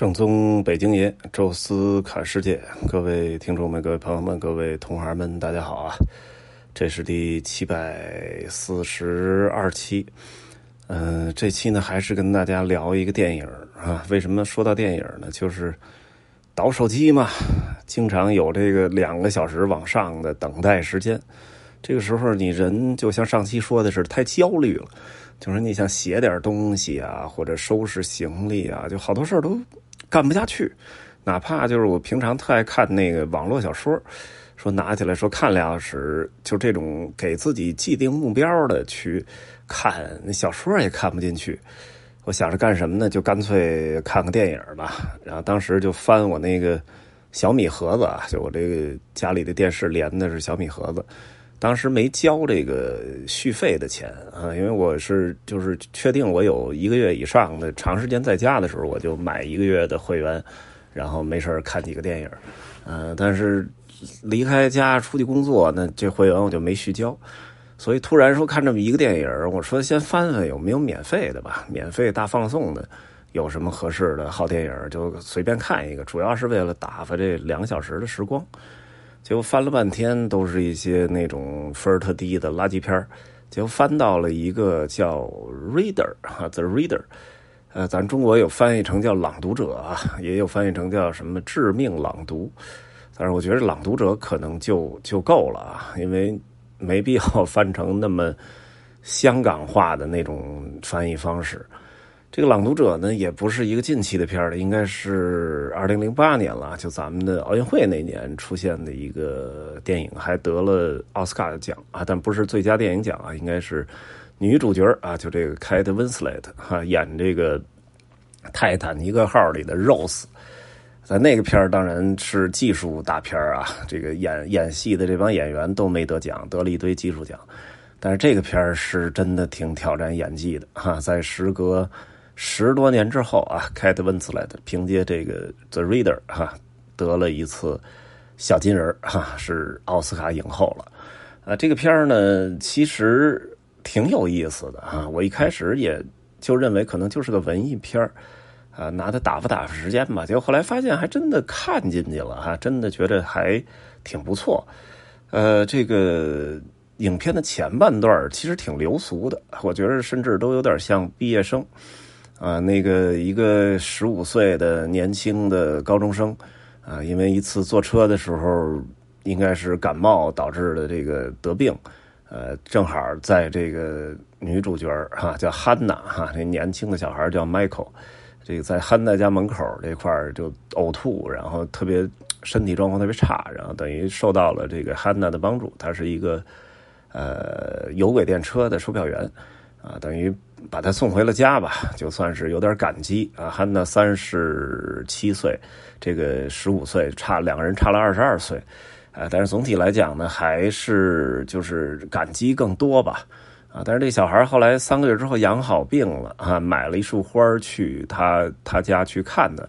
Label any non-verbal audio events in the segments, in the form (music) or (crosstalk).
正宗北京爷，宙斯侃世界，各位听众们、各位朋友们、各位同行们，大家好啊！这是第七百四十二期，嗯，这期呢还是跟大家聊一个电影啊。为什么说到电影呢？就是倒手机嘛，经常有这个两个小时往上的等待时间，这个时候你人就像上期说的是太焦虑了，就是你想写点东西啊，或者收拾行李啊，就好多事儿都。干不下去，哪怕就是我平常特爱看那个网络小说，说拿起来说看俩小时，就这种给自己既定目标的去看，那小说也看不进去。我想着干什么呢？就干脆看个电影吧。然后当时就翻我那个小米盒子，就我这个家里的电视连的是小米盒子。当时没交这个续费的钱啊，因为我是就是确定我有一个月以上的长时间在家的时候，我就买一个月的会员，然后没事看几个电影。呃，但是离开家出去工作，那这会员我就没续交。所以突然说看这么一个电影，我说先翻翻有没有免费的吧，免费大放送的有什么合适的好电影，就随便看一个，主要是为了打发这两个小时的时光。结果翻了半天，都是一些那种分儿特低的垃圾片儿。结果翻到了一个叫《Reader》哈，《The Reader》。呃，咱中国有翻译成叫《朗读者》啊，也有翻译成叫什么《致命朗读》。但是我觉得《朗读者》可能就就够了啊，因为没必要 (laughs) 翻成那么香港化的那种翻译方式。这个《朗读者》呢，也不是一个近期的片儿了，应该是二零零八年了，就咱们的奥运会那年出现的一个电影，还得了奥斯卡的奖啊，但不是最佳电影奖啊，应该是女主角啊，就这个凯特温斯莱特哈演这个泰坦尼克号里的 Rose，在那个片儿当然是技术大片啊，这个演演戏的这帮演员都没得奖，得了一堆技术奖，但是这个片儿是真的挺挑战演技的哈，在时隔。十多年之后啊，凯特温斯莱特凭借这个《The Reader》哈得了一次小金人哈，是奥斯卡影后了。啊，这个片儿呢其实挺有意思的啊。我一开始也就认为可能就是个文艺片儿啊，拿它打发打发时间吧。结果后来发现还真的看进去了哈，真的觉得还挺不错。呃，这个影片的前半段其实挺流俗的，我觉得甚至都有点像毕业生。啊，那个一个十五岁的年轻的高中生，啊，因为一次坐车的时候，应该是感冒导致的这个得病，呃，正好在这个女主角哈叫汉娜哈，那年轻的小孩叫 Michael，这个在汉娜家门口这块就呕吐，然后特别身体状况特别差，然后等于受到了这个汉娜的帮助，他是一个呃有轨电车的售票员。啊，等于把他送回了家吧，就算是有点感激啊。汉娜三十七岁，这个十五岁，差两个人差了二十二岁，啊，但是总体来讲呢，还是就是感激更多吧，啊，但是这小孩后来三个月之后养好病了啊，买了一束花去他他家去看的，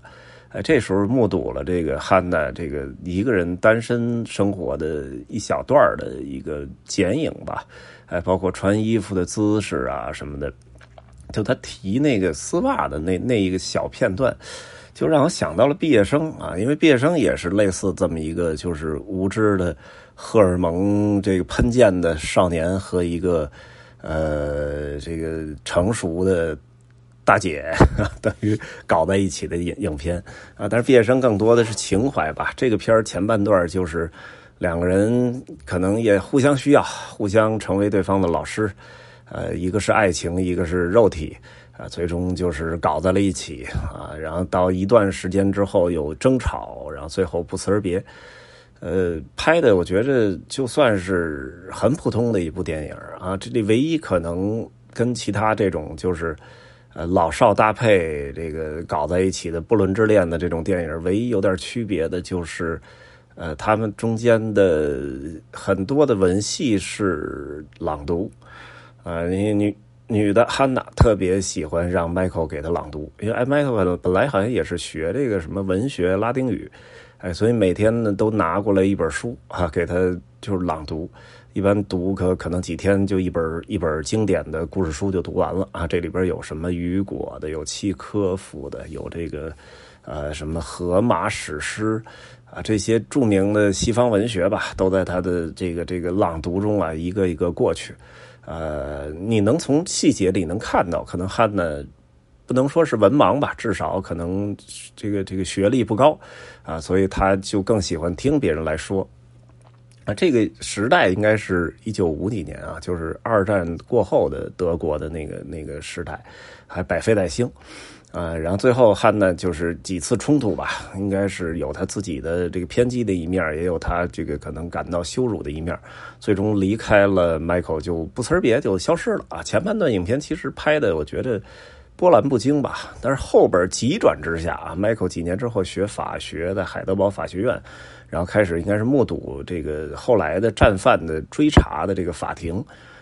哎，这时候目睹了这个汉娜这个一个人单身生活的一小段的一个剪影吧。哎，包括穿衣服的姿势啊什么的，就他提那个丝袜的那那一个小片段，就让我想到了毕业生啊，因为毕业生也是类似这么一个，就是无知的荷尔蒙这个喷溅的少年和一个呃这个成熟的大姐 (laughs) 等于搞在一起的影影片啊，但是毕业生更多的是情怀吧。这个片前半段就是。两个人可能也互相需要，互相成为对方的老师，呃，一个是爱情，一个是肉体，啊，最终就是搞在了一起啊。然后到一段时间之后有争吵，然后最后不辞而别。呃，拍的我觉着就算是很普通的一部电影啊。这里唯一可能跟其他这种就是呃老少搭配这个搞在一起的不伦之恋的这种电影，唯一有点区别的就是。呃，他们中间的很多的文戏是朗读，啊，女女女的汉娜特别喜欢让 Michael 给她朗读，因为 Michael 本来好像也是学这个什么文学拉丁语，哎，所以每天呢都拿过来一本书啊，给他就是朗读。一般读可可能几天就一本一本经典的故事书就读完了啊。这里边有什么雨果的，有契科夫的，有这个呃什么荷马史诗啊，这些著名的西方文学吧，都在他的这个这个朗读中啊，一个一个过去。呃，你能从细节里能看到，可能汉呢不能说是文盲吧，至少可能这个这个学历不高啊，所以他就更喜欢听别人来说。啊，这个时代应该是一九五几年啊，就是二战过后的德国的那个那个时代，还百废待兴，呃，然后最后汉呢就是几次冲突吧，应该是有他自己的这个偏激的一面，也有他这个可能感到羞辱的一面，最终离开了 Michael 就不辞而别就消失了啊。前半段影片其实拍的我觉得波澜不惊吧，但是后边急转直下啊，Michael 几年之后学法学，在海德堡法学院。然后开始应该是目睹这个后来的战犯的追查的这个法庭，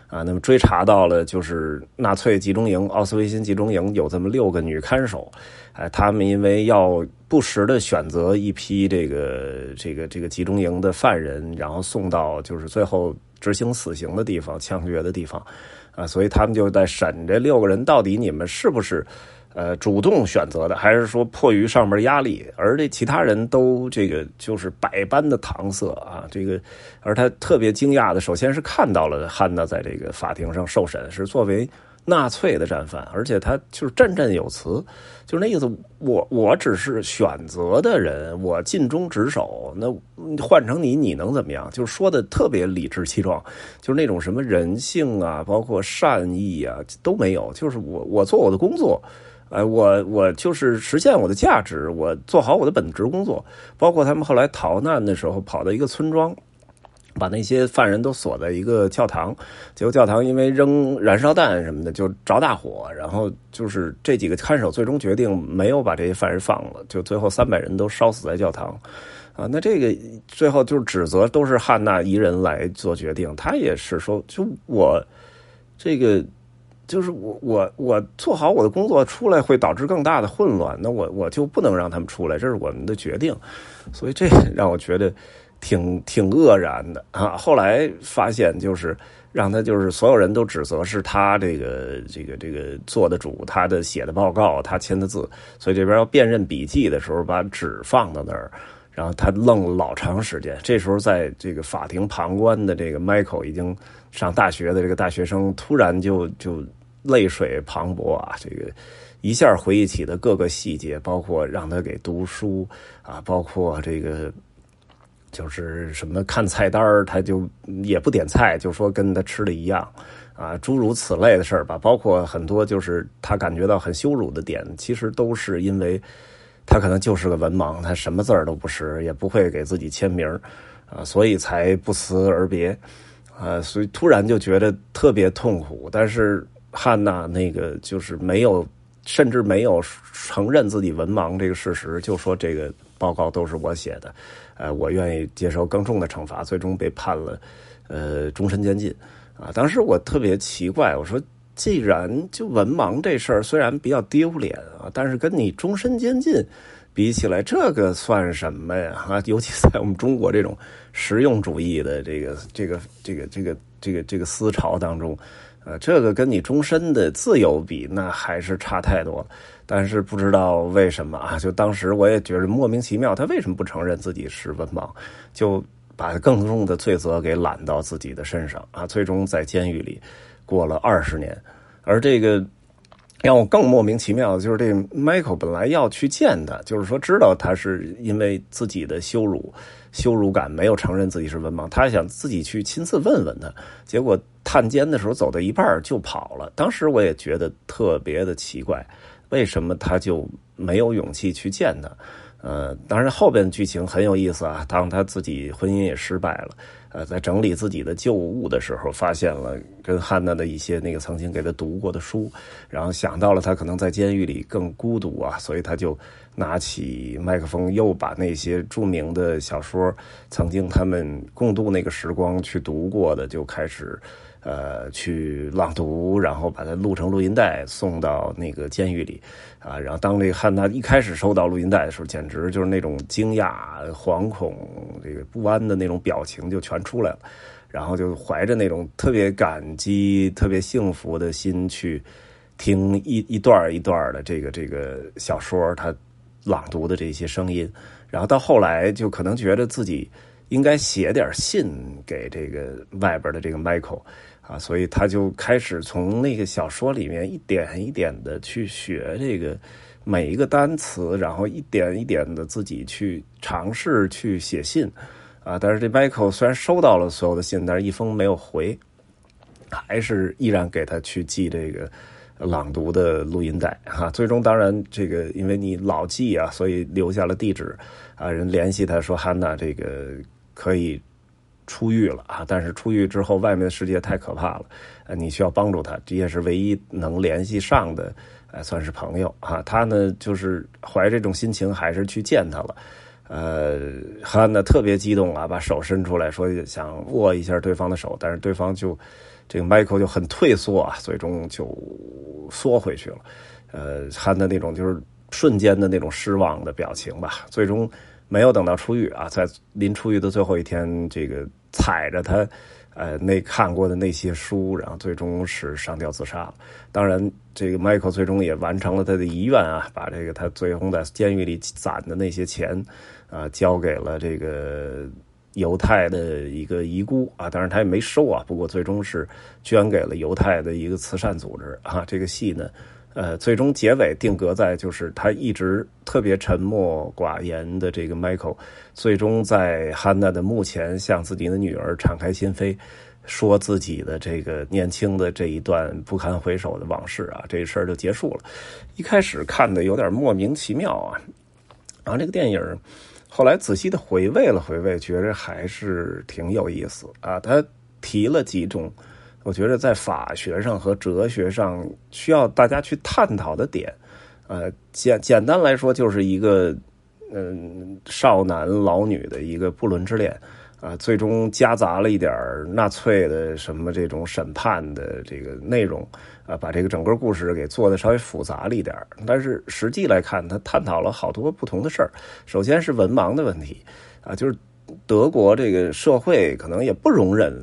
啊，那么追查到了就是纳粹集中营奥斯维辛集中营有这么六个女看守，哎，他们因为要不时的选择一批这个这个这个集中营的犯人，然后送到就是最后执行死刑的地方、枪决的地方，啊，所以他们就在审这六个人到底你们是不是。呃，主动选择的，还是说迫于上面压力？而这其他人都这个就是百般的搪塞啊，这个，而他特别惊讶的，首先是看到了汉娜在这个法庭上受审，是作为纳粹的战犯，而且他就是振振有词，就是那意思，我我只是选择的人，我尽忠职守，那换成你，你能怎么样？就是说的特别理直气壮，就是那种什么人性啊，包括善意啊都没有，就是我我做我的工作。哎，我我就是实现我的价值，我做好我的本职工作。包括他们后来逃难的时候，跑到一个村庄，把那些犯人都锁在一个教堂。结果教堂因为扔燃烧弹什么的就着大火，然后就是这几个看守最终决定没有把这些犯人放了，就最后三百人都烧死在教堂。啊，那这个最后就是指责都是汉娜一人来做决定，他也是说，就我这个。就是我我我做好我的工作，出来会导致更大的混乱，那我我就不能让他们出来，这是我们的决定，所以这让我觉得挺挺愕然的啊。后来发现就是让他就是所有人都指责是他这个这个这个做的主，他的写的报告，他签的字，所以这边要辨认笔记的时候，把纸放到那儿，然后他愣了老长时间。这时候在这个法庭旁观的这个 Michael 已经上大学的这个大学生，突然就就。泪水磅礴啊！这个一下回忆起的各个细节，包括让他给读书啊，包括这个就是什么看菜单他就也不点菜，就说跟他吃的一样啊，诸如此类的事儿吧。包括很多就是他感觉到很羞辱的点，其实都是因为他可能就是个文盲，他什么字儿都不识，也不会给自己签名啊，所以才不辞而别啊。所以突然就觉得特别痛苦，但是。汉娜那个就是没有，甚至没有承认自己文盲这个事实，就说这个报告都是我写的，呃，我愿意接受更重的惩罚，最终被判了呃终身监禁啊。当时我特别奇怪，我说既然就文盲这事儿虽然比较丢脸啊，但是跟你终身监禁比起来，这个算什么呀？啊，尤其在我们中国这种实用主义的这个这个这个这个这个这个思潮当中。呃，这个跟你终身的自由比，那还是差太多了。但是不知道为什么啊，就当时我也觉得莫名其妙，他为什么不承认自己是文盲，就把更重的罪责给揽到自己的身上啊？最终在监狱里过了二十年。而这个让我更莫名其妙的就是，这 Michael 本来要去见他，就是说知道他是因为自己的羞辱。羞辱感没有承认自己是文盲，他想自己去亲自问问他，结果探监的时候走到一半就跑了。当时我也觉得特别的奇怪，为什么他就没有勇气去见他？呃，当然后边剧情很有意思啊，当他自己婚姻也失败了。呃，在整理自己的旧物的时候，发现了跟汉娜的一些那个曾经给他读过的书，然后想到了他可能在监狱里更孤独啊，所以他就拿起麦克风，又把那些著名的小说，曾经他们共度那个时光去读过的，就开始呃，去朗读，然后把它录成录音带送到那个监狱里，啊，然后当这个汉娜一开始收到录音带的时候，简直就是那种惊讶、惶恐、这个不安的那种表情就全出来了，然后就怀着那种特别感激、特别幸福的心去听一一段一段的这个这个小说，他朗读的这些声音，然后到后来就可能觉得自己应该写点信给这个外边的这个 Michael。啊，所以他就开始从那个小说里面一点一点的去学这个每一个单词，然后一点一点的自己去尝试去写信，啊，但是这 Michael 虽然收到了所有的信，但是一封没有回，还是依然给他去寄这个朗读的录音带，哈，最终当然这个因为你老寄啊，所以留下了地址，啊，人联系他说汉娜这个可以。出狱了啊！但是出狱之后，外面的世界太可怕了，呃，你需要帮助他，这也是唯一能联系上的，呃，算是朋友啊。他呢，就是怀这种心情，还是去见他了。呃，汉娜特别激动啊，把手伸出来说想握一下对方的手，但是对方就这个 Michael 就很退缩啊，最终就缩回去了。呃，汉娜那种就是瞬间的那种失望的表情吧，最终没有等到出狱啊，在临出狱的最后一天，这个。踩着他，呃，那看过的那些书，然后最终是上吊自杀了。当然，这个 Michael 最终也完成了他的遗愿啊，把这个他最终在监狱里攒的那些钱，啊，交给了这个犹太的一个遗孤啊。当然他也没收啊，不过最终是捐给了犹太的一个慈善组织啊。这个戏呢。呃，最终结尾定格在就是他一直特别沉默寡言的这个 Michael，最终在汉娜的墓前向自己的女儿敞开心扉，说自己的这个年轻的这一段不堪回首的往事啊，这事儿就结束了。一开始看的有点莫名其妙啊，然后这个电影后来仔细的回味了回味，觉得还是挺有意思啊。他提了几种。我觉得在法学上和哲学上需要大家去探讨的点，呃，简简单来说就是一个，嗯，少男老女的一个不伦之恋，啊，最终夹杂了一点纳粹的什么这种审判的这个内容，啊，把这个整个故事给做的稍微复杂了一点但是实际来看，他探讨了好多不同的事儿。首先是文盲的问题，啊，就是德国这个社会可能也不容忍。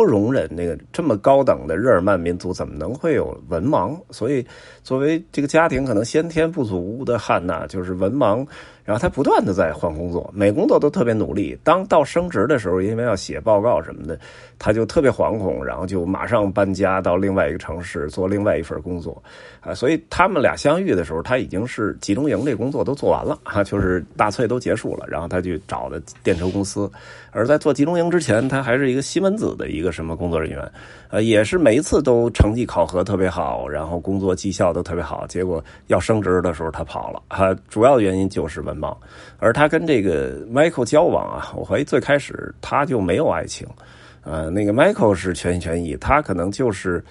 不容忍那个这么高等的日耳曼民族怎么能会有文盲？所以，作为这个家庭可能先天不足的汉娜，就是文盲。然后他不断的在换工作，每工作都特别努力。当到升职的时候，因为要写报告什么的，他就特别惶恐，然后就马上搬家到另外一个城市做另外一份工作。啊，所以他们俩相遇的时候，他已经是集中营这工作都做完了啊，就是大萃都结束了，然后他去找的电车公司。而在做集中营之前，他还是一个西门子的一个什么工作人员，呃，也是每一次都成绩考核特别好，然后工作绩效都特别好。结果要升职的时候，他跑了。啊，主要的原因就是文。而他跟这个 Michael 交往啊，我怀疑最开始他就没有爱情，呃，那个 Michael 是全心全意，他可能就是，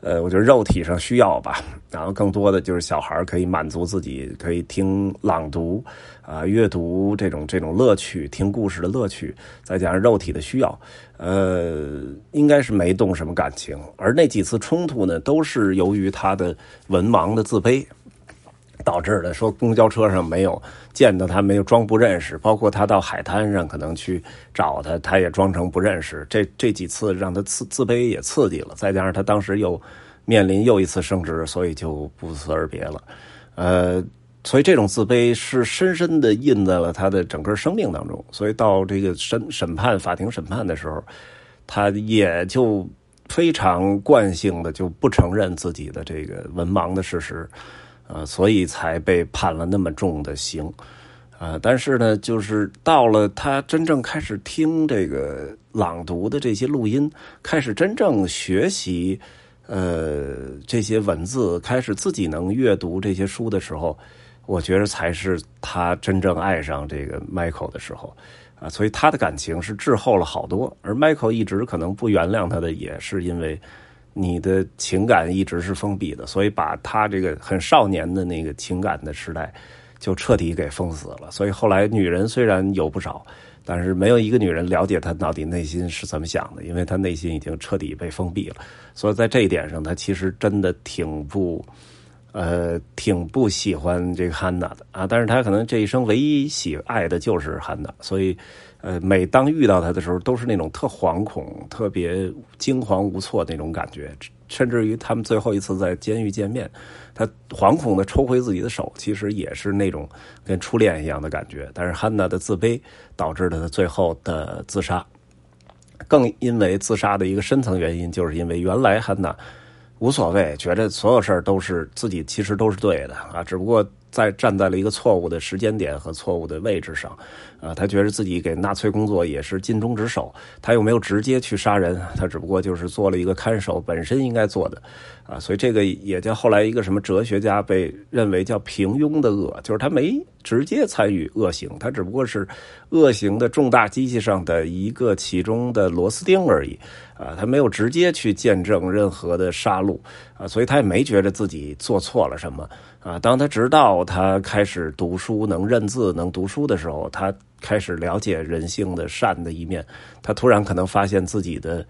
呃，我觉得肉体上需要吧，然后更多的就是小孩可以满足自己，可以听朗读啊，阅读这种这种乐趣，听故事的乐趣，再加上肉体的需要，呃，应该是没动什么感情。而那几次冲突呢，都是由于他的文盲的自卑。导致的说，公交车上没有见到他，没有装不认识。包括他到海滩上可能去找他，他也装成不认识。这这几次让他自自卑也刺激了，再加上他当时又面临又一次升职，所以就不辞而别了。呃，所以这种自卑是深深的印在了他的整个生命当中。所以到这个审审判法庭审判的时候，他也就非常惯性的就不承认自己的这个文盲的事实。呃，所以才被判了那么重的刑，啊，但是呢，就是到了他真正开始听这个朗读的这些录音，开始真正学习，呃，这些文字，开始自己能阅读这些书的时候，我觉得才是他真正爱上这个 Michael 的时候，啊，所以他的感情是滞后了好多，而 Michael 一直可能不原谅他的，也是因为。你的情感一直是封闭的，所以把他这个很少年的那个情感的时代，就彻底给封死了。所以后来女人虽然有不少，但是没有一个女人了解他到底内心是怎么想的，因为他内心已经彻底被封闭了。所以在这一点上，他其实真的挺不。呃，挺不喜欢这个汉娜的啊，但是他可能这一生唯一喜爱的就是汉娜，所以，呃，每当遇到他的时候，都是那种特惶恐、特别惊惶无措那种感觉，甚至于他们最后一次在监狱见面，他惶恐的抽回自己的手，其实也是那种跟初恋一样的感觉。但是汉娜的自卑导致了他最后的自杀，更因为自杀的一个深层原因，就是因为原来汉娜。无所谓，觉得所有事都是自己，其实都是对的啊，只不过。在站在了一个错误的时间点和错误的位置上，啊，他觉得自己给纳粹工作也是尽忠职守，他又没有直接去杀人，他只不过就是做了一个看守本身应该做的，啊，所以这个也叫后来一个什么哲学家被认为叫平庸的恶，就是他没直接参与恶行，他只不过是恶行的重大机器上的一个其中的螺丝钉而已，啊，他没有直接去见证任何的杀戮，啊，所以他也没觉得自己做错了什么。啊，当他直到他开始读书、能认字、能读书的时候，他开始了解人性的善的一面。他突然可能发现自己的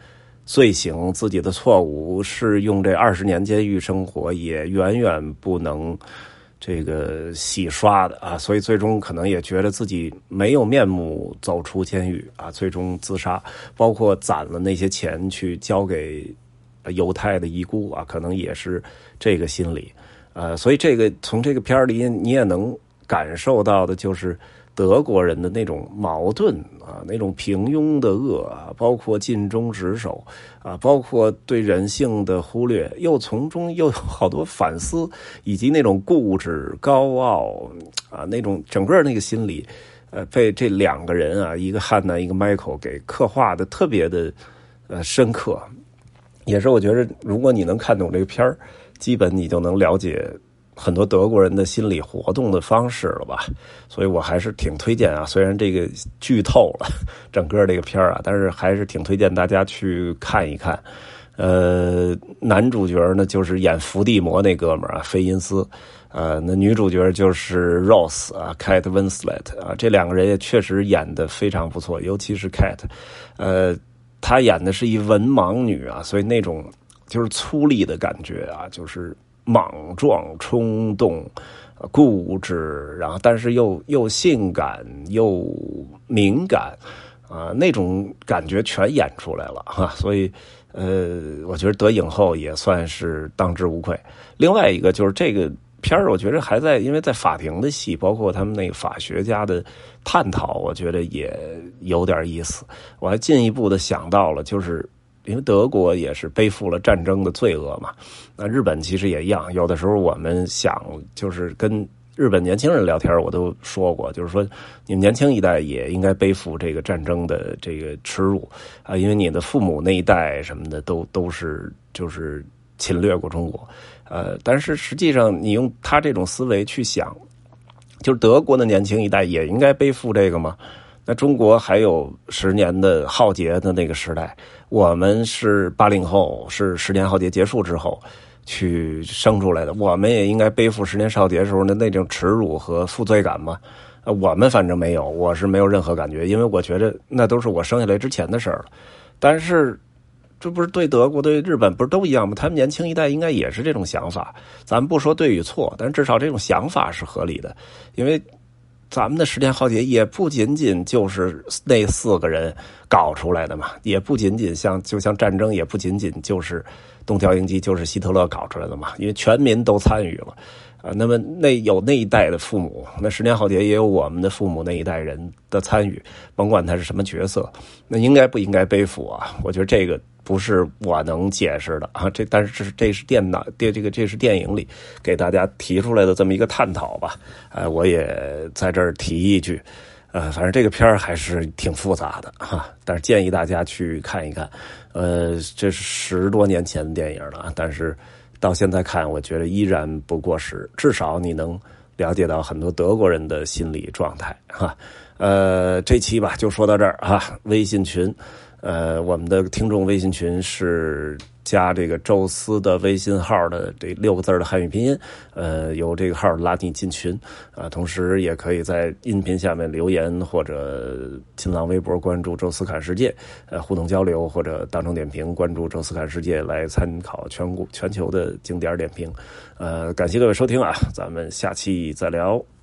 罪行、自己的错误是用这二十年监狱生活也远远不能这个洗刷的啊！所以最终可能也觉得自己没有面目走出监狱啊，最终自杀，包括攒了那些钱去交给犹太的遗孤啊，可能也是这个心理。呃，所以这个从这个片儿里你也能感受到的，就是德国人的那种矛盾啊，那种平庸的恶啊，包括尽忠职守啊，包括对人性的忽略，又从中又有好多反思，以及那种固执、高傲啊，那种整个那个心理，呃，被这两个人啊，一个汉娜，一个 Michael 给刻画的特别的呃深刻，也是我觉得，如果你能看懂这个片儿。基本你就能了解很多德国人的心理活动的方式了吧？所以我还是挺推荐啊，虽然这个剧透了 (laughs) 整个这个片儿啊，但是还是挺推荐大家去看一看。呃，男主角呢就是演伏地魔那哥们儿啊，费因斯。呃，那女主角就是 Rose 啊，Kate Winslet 啊，这两个人也确实演的非常不错，尤其是 Kate，呃，她演的是一文盲女啊，所以那种。就是粗粝的感觉啊，就是莽撞、冲动、固执，然后但是又又性感又敏感啊，那种感觉全演出来了哈。(laughs) 所以呃，我觉得得影后也算是当之无愧。另外一个就是这个片儿，我觉得还在，因为在法庭的戏，包括他们那个法学家的探讨，我觉得也有点意思。我还进一步的想到了，就是。因为德国也是背负了战争的罪恶嘛，那日本其实也一样。有的时候我们想，就是跟日本年轻人聊天，我都说过，就是说你们年轻一代也应该背负这个战争的这个耻辱啊，因为你的父母那一代什么的都都是就是侵略过中国，呃，但是实际上你用他这种思维去想，就是德国的年轻一代也应该背负这个吗？那中国还有十年的浩劫的那个时代，我们是八零后，是十年浩劫结束之后去生出来的，我们也应该背负十年浩劫时候的那种耻辱和负罪感吗？我们反正没有，我是没有任何感觉，因为我觉得那都是我生下来之前的事儿了。但是，这不是对德国、对日本不是都一样吗？他们年轻一代应该也是这种想法。咱们不说对与错，但至少这种想法是合理的，因为。咱们的十年浩劫也不仅仅就是那四个人搞出来的嘛，也不仅仅像就像战争，也不仅仅就是东条英机就是希特勒搞出来的嘛，因为全民都参与了啊。那么那有那一代的父母，那十年浩劫也有我们的父母那一代人的参与，甭管他是什么角色，那应该不应该背负啊？我觉得这个。不是我能解释的 (laughs) 啊，这但是这是这是电脑电这个这是电影里给大家提出来的这么一个探讨吧，呃，我也在这儿提一句，呃，反正这个片儿还是挺复杂的哈，但是建议大家去看一看，呃，这是十多年前的电影了，但是到现在看，我觉得依然不过时，至少你能了解到很多德国人的心理状态哈，呃，这期吧就说到这儿啊，微信群。呃，我们的听众微信群是加这个宙斯的微信号的这六个字的汉语拼音，呃，由这个号拉你进群啊。同时也可以在音频下面留言或者新浪微博关注宙斯侃世界，呃，互动交流或者当成点评关注宙斯侃世界来参考全国全球的经典点评。呃，感谢各位收听啊，咱们下期再聊。